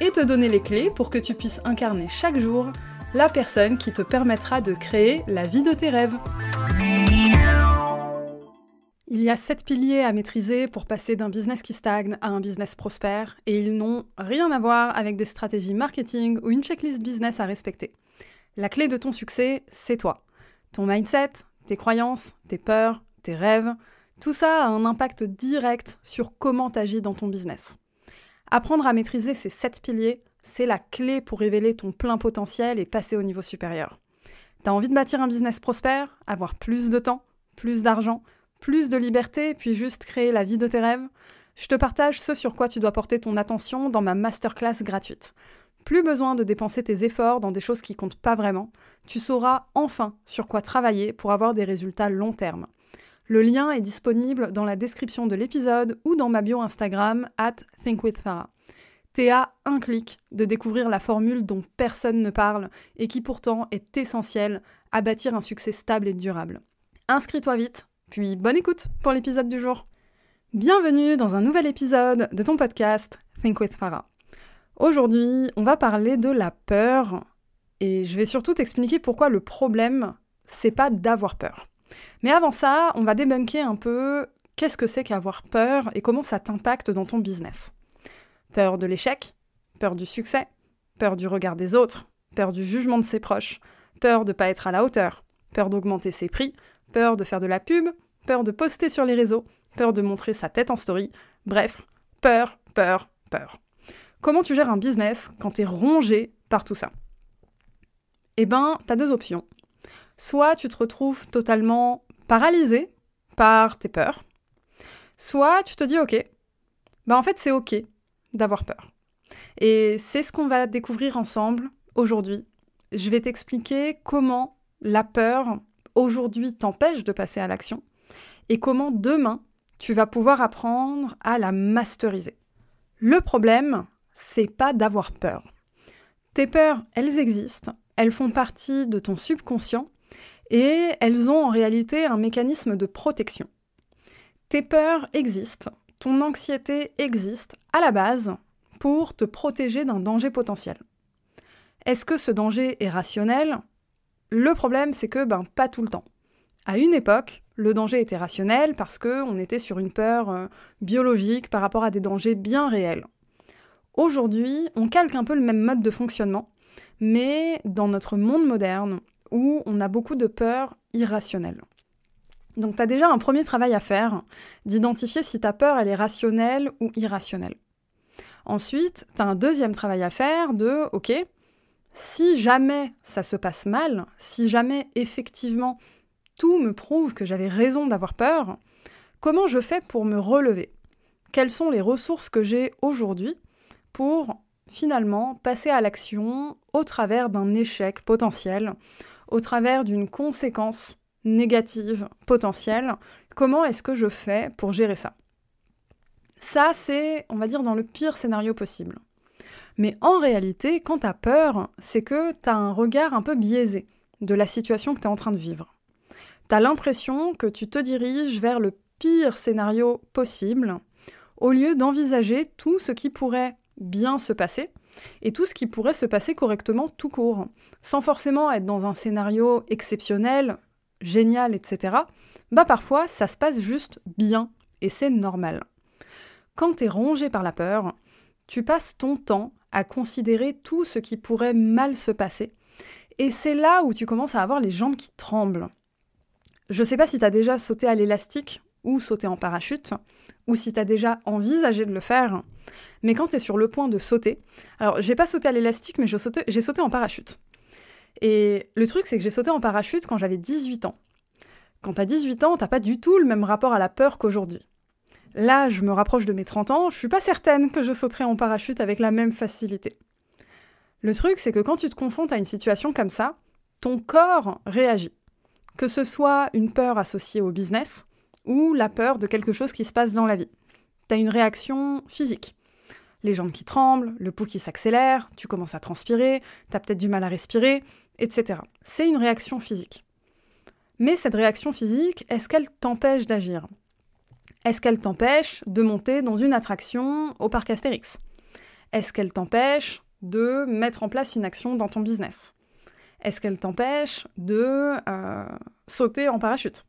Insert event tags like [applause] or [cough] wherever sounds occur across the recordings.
et te donner les clés pour que tu puisses incarner chaque jour la personne qui te permettra de créer la vie de tes rêves. Il y a sept piliers à maîtriser pour passer d'un business qui stagne à un business prospère, et ils n'ont rien à voir avec des stratégies marketing ou une checklist business à respecter. La clé de ton succès, c'est toi. Ton mindset, tes croyances, tes peurs, tes rêves, tout ça a un impact direct sur comment tu agis dans ton business. Apprendre à maîtriser ces sept piliers, c'est la clé pour révéler ton plein potentiel et passer au niveau supérieur. T'as envie de bâtir un business prospère, avoir plus de temps, plus d'argent, plus de liberté, puis juste créer la vie de tes rêves, je te partage ce sur quoi tu dois porter ton attention dans ma masterclass gratuite. Plus besoin de dépenser tes efforts dans des choses qui comptent pas vraiment, tu sauras enfin sur quoi travailler pour avoir des résultats long terme. Le lien est disponible dans la description de l'épisode ou dans ma bio Instagram at thinkwithfarah. T'es à un clic de découvrir la formule dont personne ne parle et qui pourtant est essentielle à bâtir un succès stable et durable. Inscris-toi vite puis bonne écoute pour l'épisode du jour. Bienvenue dans un nouvel épisode de ton podcast Think. Aujourd'hui, on va parler de la peur et je vais surtout t'expliquer pourquoi le problème, c'est pas d'avoir peur. Mais avant ça, on va débunker un peu qu'est-ce que c'est qu'avoir peur et comment ça t'impacte dans ton business. Peur de l'échec, peur du succès, peur du regard des autres, peur du jugement de ses proches, peur de ne pas être à la hauteur, peur d'augmenter ses prix, peur de faire de la pub, peur de poster sur les réseaux, peur de montrer sa tête en story, bref, peur, peur, peur. Comment tu gères un business quand tu es rongé par tout ça? Eh ben, t'as deux options. Soit tu te retrouves totalement paralysé par tes peurs, soit tu te dis ok, bah en fait c'est ok d'avoir peur. Et c'est ce qu'on va découvrir ensemble aujourd'hui. Je vais t'expliquer comment la peur aujourd'hui t'empêche de passer à l'action et comment demain tu vas pouvoir apprendre à la masteriser. Le problème, c'est pas d'avoir peur. Tes peurs, elles existent, elles font partie de ton subconscient et elles ont en réalité un mécanisme de protection. Tes peurs existent, ton anxiété existe à la base pour te protéger d'un danger potentiel. Est-ce que ce danger est rationnel? Le problème, c'est que, ben, pas tout le temps. À une époque, le danger était rationnel parce qu'on était sur une peur euh, biologique par rapport à des dangers bien réels. Aujourd'hui, on calque un peu le même mode de fonctionnement, mais dans notre monde moderne, où on a beaucoup de peurs irrationnelles. Donc tu as déjà un premier travail à faire, d'identifier si ta peur elle est rationnelle ou irrationnelle. Ensuite, tu as un deuxième travail à faire de, ok, si jamais ça se passe mal, si jamais effectivement tout me prouve que j'avais raison d'avoir peur, comment je fais pour me relever? Quelles sont les ressources que j'ai aujourd'hui pour finalement passer à l'action au travers d'un échec potentiel, au travers d'une conséquence négative potentielle Comment est-ce que je fais pour gérer ça? Ça, c'est, on va dire, dans le pire scénario possible. Mais en réalité, quand tu as peur, c'est que tu as un regard un peu biaisé de la situation que tu es en train de vivre. Tu as l'impression que tu te diriges vers le pire scénario possible, au lieu d'envisager tout ce qui pourrait bien se passer et tout ce qui pourrait se passer correctement tout court, sans forcément être dans un scénario exceptionnel, génial, etc. Bah parfois, ça se passe juste bien et c'est normal. Quand tu es rongé par la peur, tu passes ton temps à considérer tout ce qui pourrait mal se passer. Et c'est là où tu commences à avoir les jambes qui tremblent. Je sais pas si tu as déjà sauté à l'élastique ou sauté en parachute, ou si tu as déjà envisagé de le faire, mais quand tu es sur le point de sauter, alors j'ai pas sauté à l'élastique, mais j'ai sauté, en parachute. Et le truc, c'est que j'ai sauté en parachute quand j'avais 18 ans. Quand t'as 18 ans, t'as pas du tout le même rapport à la peur qu'aujourd'hui. Là, je me rapproche de mes 30 ans, je suis pas certaine que je sauterai en parachute avec la même facilité. Le truc, c'est que quand tu te confrontes à une situation comme ça, ton corps réagit. Que ce soit une peur associée au business ou la peur de quelque chose qui se passe dans la vie. Tu as une réaction physique. Les jambes qui tremblent, le pouls qui s'accélère, tu commences à transpirer, tu as peut-être du mal à respirer, etc. C'est une réaction physique. Mais cette réaction physique, est-ce qu'elle t'empêche d'agir? Est-ce qu'elle t'empêche de monter dans une attraction au parc Astérix? Est-ce qu'elle t'empêche de mettre en place une action dans ton business? Est-ce qu'elle t'empêche de euh, sauter en parachute?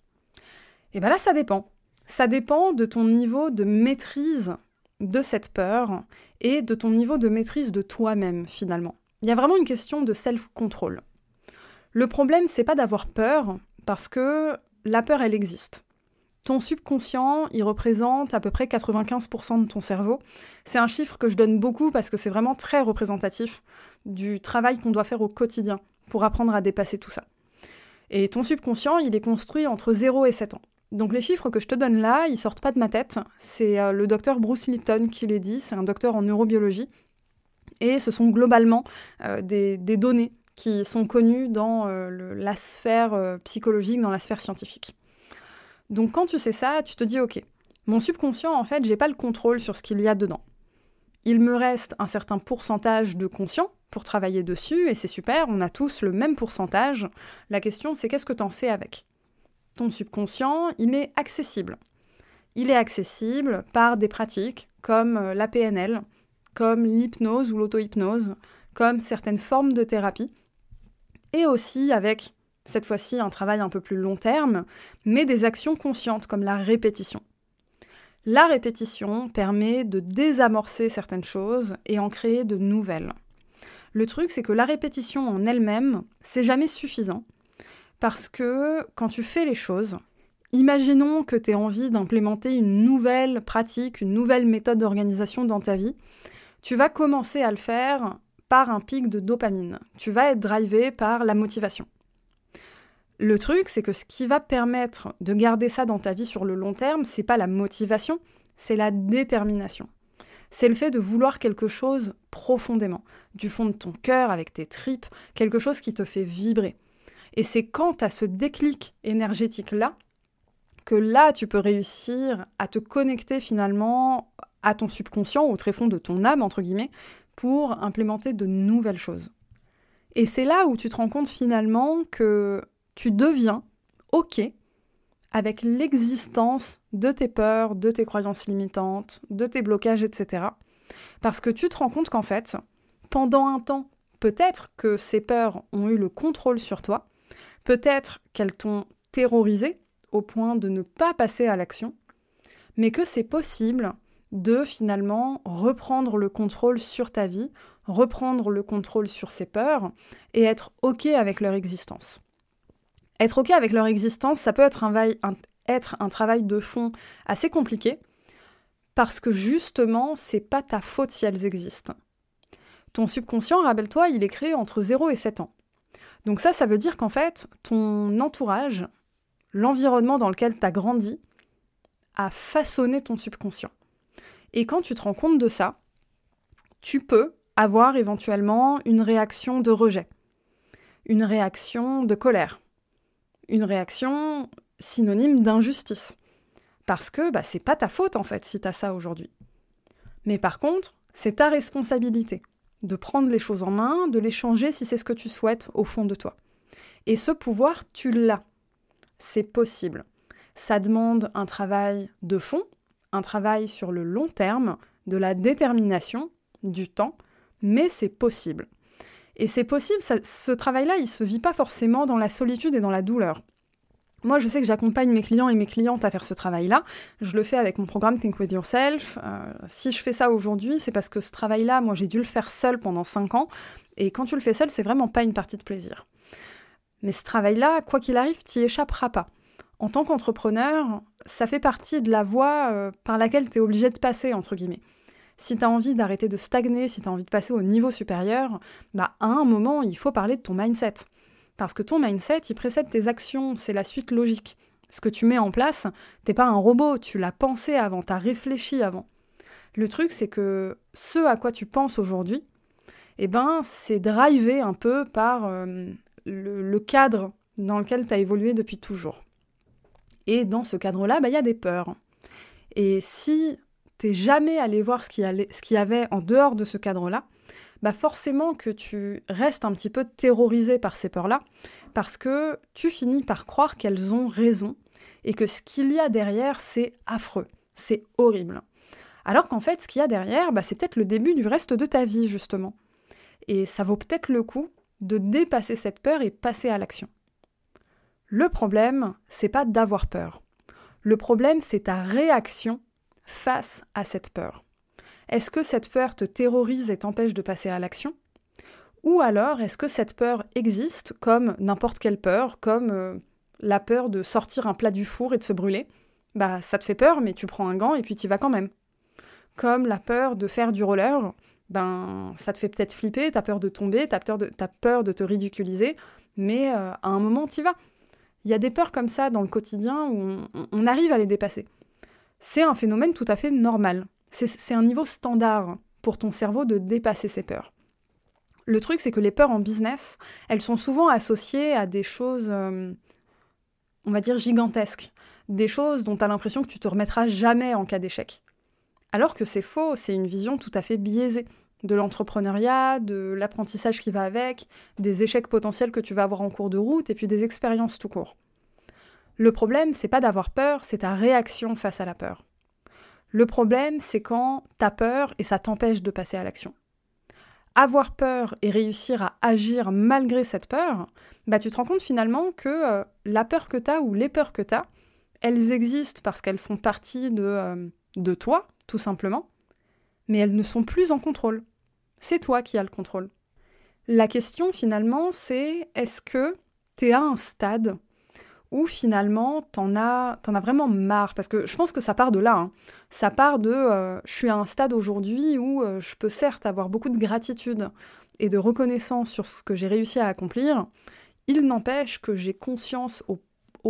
Et bien là, ça dépend. Ça dépend de ton niveau de maîtrise de cette peur et de ton niveau de maîtrise de toi-même finalement. Il y a vraiment une question de self-control. Le problème, c'est pas d'avoir peur, parce que la peur, elle existe. Ton subconscient, il représente à peu près 95% de ton cerveau. C'est un chiffre que je donne beaucoup parce que c'est vraiment très représentatif du travail qu'on doit faire au quotidien pour apprendre à dépasser tout ça. Et ton subconscient, il est construit entre 0 et 7 ans. Donc les chiffres que je te donne là, ils sortent pas de ma tête. C'est euh, le docteur Bruce Lipton qui les dit, c'est un docteur en neurobiologie. Et ce sont globalement euh, des, données qui sont connues dans euh, la sphère psychologique, dans la sphère scientifique. Donc quand tu sais ça, tu te dis ok, mon subconscient en fait, j'ai pas le contrôle sur ce qu'il y a dedans. Il me reste un certain pourcentage de conscient pour travailler dessus et c'est super, on a tous le même pourcentage. La question c'est qu'est-ce que tu en fais avec? Ton subconscient, il est accessible. Il est accessible par des pratiques comme euh, la PNL, comme l'hypnose ou l'auto-hypnose, comme certaines formes de thérapie, et aussi avec cette fois-ci un travail un peu plus long terme, mais des actions conscientes comme la répétition. La répétition permet de désamorcer certaines choses et en créer de nouvelles. Le truc, c'est que la répétition en elle-même, c'est jamais suffisant. Parce que quand tu fais les choses, imaginons que tu aies envie d'implémenter une nouvelle pratique, une nouvelle méthode d'organisation dans ta vie, tu vas commencer à le faire par un pic de dopamine. Tu vas être drivé par la motivation. Le truc, c'est que ce qui va permettre de garder ça dans ta vie sur le long terme, c'est pas la motivation, c'est la détermination. C'est le fait de vouloir quelque chose profondément, du fond de ton cœur, avec tes tripes, quelque chose qui te fait vibrer. Et c'est quand tu as ce déclic énergétique-là que là, tu peux réussir à te connecter finalement à ton subconscient, au tréfonds de ton âme, entre guillemets, pour implémenter de nouvelles choses. Et c'est là où tu te rends compte finalement que tu deviens OK avec l'existence de tes peurs, de tes croyances limitantes, de tes blocages, etc. Parce que tu te rends compte qu'en fait, pendant un temps, peut-être que ces peurs ont eu le contrôle sur toi, peut-être qu'elles t'ont terrorisé au point de ne pas passer à l'action, mais que c'est possible de finalement reprendre le contrôle sur ta vie, reprendre le contrôle sur ces peurs et être OK avec leur existence. Être OK avec leur existence, ça peut être un, travail de fond assez compliqué, parce que justement, c'est pas ta faute si elles existent. Ton subconscient, rappelle-toi, il est créé entre 0 et 7 ans. Donc ça, ça veut dire qu'en fait, ton entourage, l'environnement dans lequel tu as grandi, a façonné ton subconscient. Et quand tu te rends compte de ça, tu peux avoir éventuellement une réaction de rejet, une réaction de colère, une réaction synonyme d'injustice. Parce que bah, c'est pas ta faute en fait si tu as ça aujourd'hui. Mais par contre, c'est ta responsabilité de prendre les choses en main, de les changer si c'est ce que tu souhaites au fond de toi. Et ce pouvoir, tu l'as. C'est possible. Ça demande un travail de fond, un travail sur le long terme, de la détermination, du temps, mais c'est possible. Et c'est possible, ce travail-là, il ne se vit pas forcément dans la solitude et dans la douleur. Moi, je sais que j'accompagne mes clients et mes clientes à faire ce travail-là. Je le fais avec mon programme Think With Yourself. Euh, si je fais ça aujourd'hui, c'est parce que ce travail-là, moi, j'ai dû le faire seul pendant 5 ans. Et quand tu le fais seul, c'est vraiment pas une partie de plaisir. Mais ce travail-là, quoi qu'il arrive, tu échapperas pas. En tant qu'entrepreneur, ça fait partie de la voie euh, par laquelle tu es obligé de passer, entre guillemets si tu as envie d'arrêter de stagner, si tu as envie de passer au niveau supérieur, bah à un moment, il faut parler de ton mindset. Parce que ton mindset, il précède tes actions, c'est la suite logique. Ce que tu mets en place, t'es pas un robot, tu l'as pensé avant, t'as réfléchi avant. Le truc, c'est que ce à quoi tu penses aujourd'hui, eh ben, c'est drivé un peu par euh, le, cadre dans lequel tu as évolué depuis toujours. Et dans ce cadre-là, bah, il y a des peurs. Et si t'es jamais allé voir ce qu'il y, avait en dehors de ce cadre-là, bah forcément que tu restes un petit peu terrorisé par ces peurs-là, parce que tu finis par croire qu'elles ont raison, et que ce qu'il y a derrière, c'est affreux, c'est horrible. Alors qu'en fait, ce qu'il y a derrière, bah, c'est peut-être le début du reste de ta vie, justement. Et ça vaut peut-être le coup de dépasser cette peur et passer à l'action. Le problème, c'est pas d'avoir peur. Le problème, c'est ta réaction face à cette peur. Est-ce que cette peur te terrorise et t'empêche de passer à l'action? Ou alors, est-ce que cette peur existe comme n'importe quelle peur, comme euh, la peur de sortir un plat du four et de se brûler? Bah, ça te fait peur, mais tu prends un gant et puis tu vas quand même. Comme la peur de faire du roller, ben, ça te fait peut-être flipper, t'as peur de tomber, t'as peur de, as peur de te ridiculiser, mais euh, à un moment, tu vas. Il y a des peurs comme ça dans le quotidien où on, arrive à les dépasser. C'est un phénomène tout à fait normal. C'est un niveau standard pour ton cerveau de dépasser ces peurs. Le truc, c'est que les peurs en business, elles sont souvent associées à des choses, euh, on va dire, gigantesques. Des choses dont tu as l'impression que tu te remettras jamais en cas d'échec. Alors que c'est faux, c'est une vision tout à fait biaisée de l'entrepreneuriat, de l'apprentissage qui va avec, des échecs potentiels que tu vas avoir en cours de route et puis des expériences tout court. Le problème, c'est pas d'avoir peur, c'est ta réaction face à la peur. Le problème, c'est quand t'as peur et ça t'empêche de passer à l'action. Avoir peur et réussir à agir malgré cette peur, bah tu te rends compte finalement que euh, la peur que t'as ou les peurs que t'as, elles existent parce qu'elles font partie de, euh, de toi, tout simplement, mais elles ne sont plus en contrôle. C'est toi qui as le contrôle. La question finalement, c'est est-ce que tu es à un stade où finalement t'en as, as vraiment marre Parce que je pense que ça part de là. Hein. Ça part de euh, je suis à un stade aujourd'hui où euh, je peux certes avoir beaucoup de gratitude et de reconnaissance sur ce que j'ai réussi à accomplir. Il n'empêche que j'ai conscience au,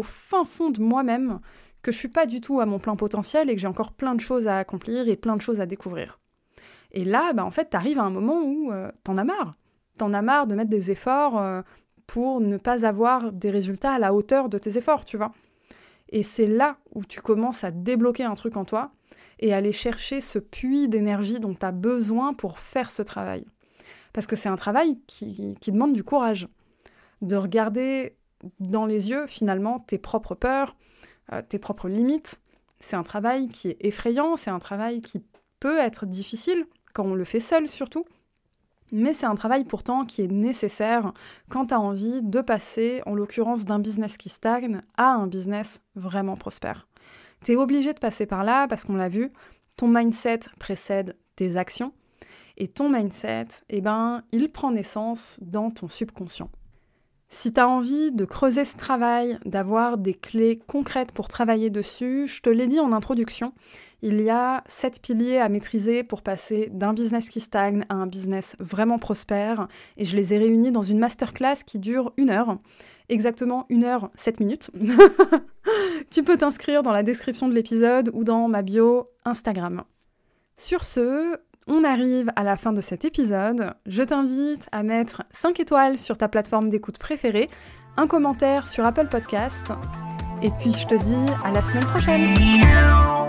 fin fond de moi-même que je suis pas du tout à mon plein potentiel et que j'ai encore plein de choses à accomplir et plein de choses à découvrir. Et là, bah, en fait, tu arrives à un moment où euh, t'en as marre. T'en as marre de mettre des efforts pour ne pas avoir des résultats à la hauteur de tes efforts, tu vois. Et c'est là où tu commences à débloquer un truc en toi et aller chercher ce puits d'énergie dont tu as besoin pour faire ce travail. Parce que c'est un travail qui, demande du courage. De regarder dans les yeux, finalement, tes propres peurs, euh, tes propres limites. C'est un travail qui est effrayant, c'est un travail qui peut être difficile, quand on le fait seul surtout. Mais c'est un travail pourtant qui est nécessaire quand tu as envie de passer, en l'occurrence d'un business qui stagne, à un business vraiment prospère. Tu es obligé de passer par là parce qu'on l'a vu, ton mindset précède tes actions. Et ton mindset, eh ben, il prend naissance dans ton subconscient. Si tu as envie de creuser ce travail, d'avoir des clés concrètes pour travailler dessus, je te l'ai dit en introduction, il y a sept piliers à maîtriser pour passer d'un business qui stagne à un business vraiment prospère. Et je les ai réunis dans une masterclass qui dure une heure. Exactement une heure, sept minutes. [laughs] tu peux t'inscrire dans la description de l'épisode ou dans ma bio Instagram. Sur ce, on arrive à la fin de cet épisode. Je t'invite à mettre 5 étoiles sur ta plateforme d'écoute préférée, un commentaire sur Apple Podcast. Et puis je te dis à la semaine prochaine.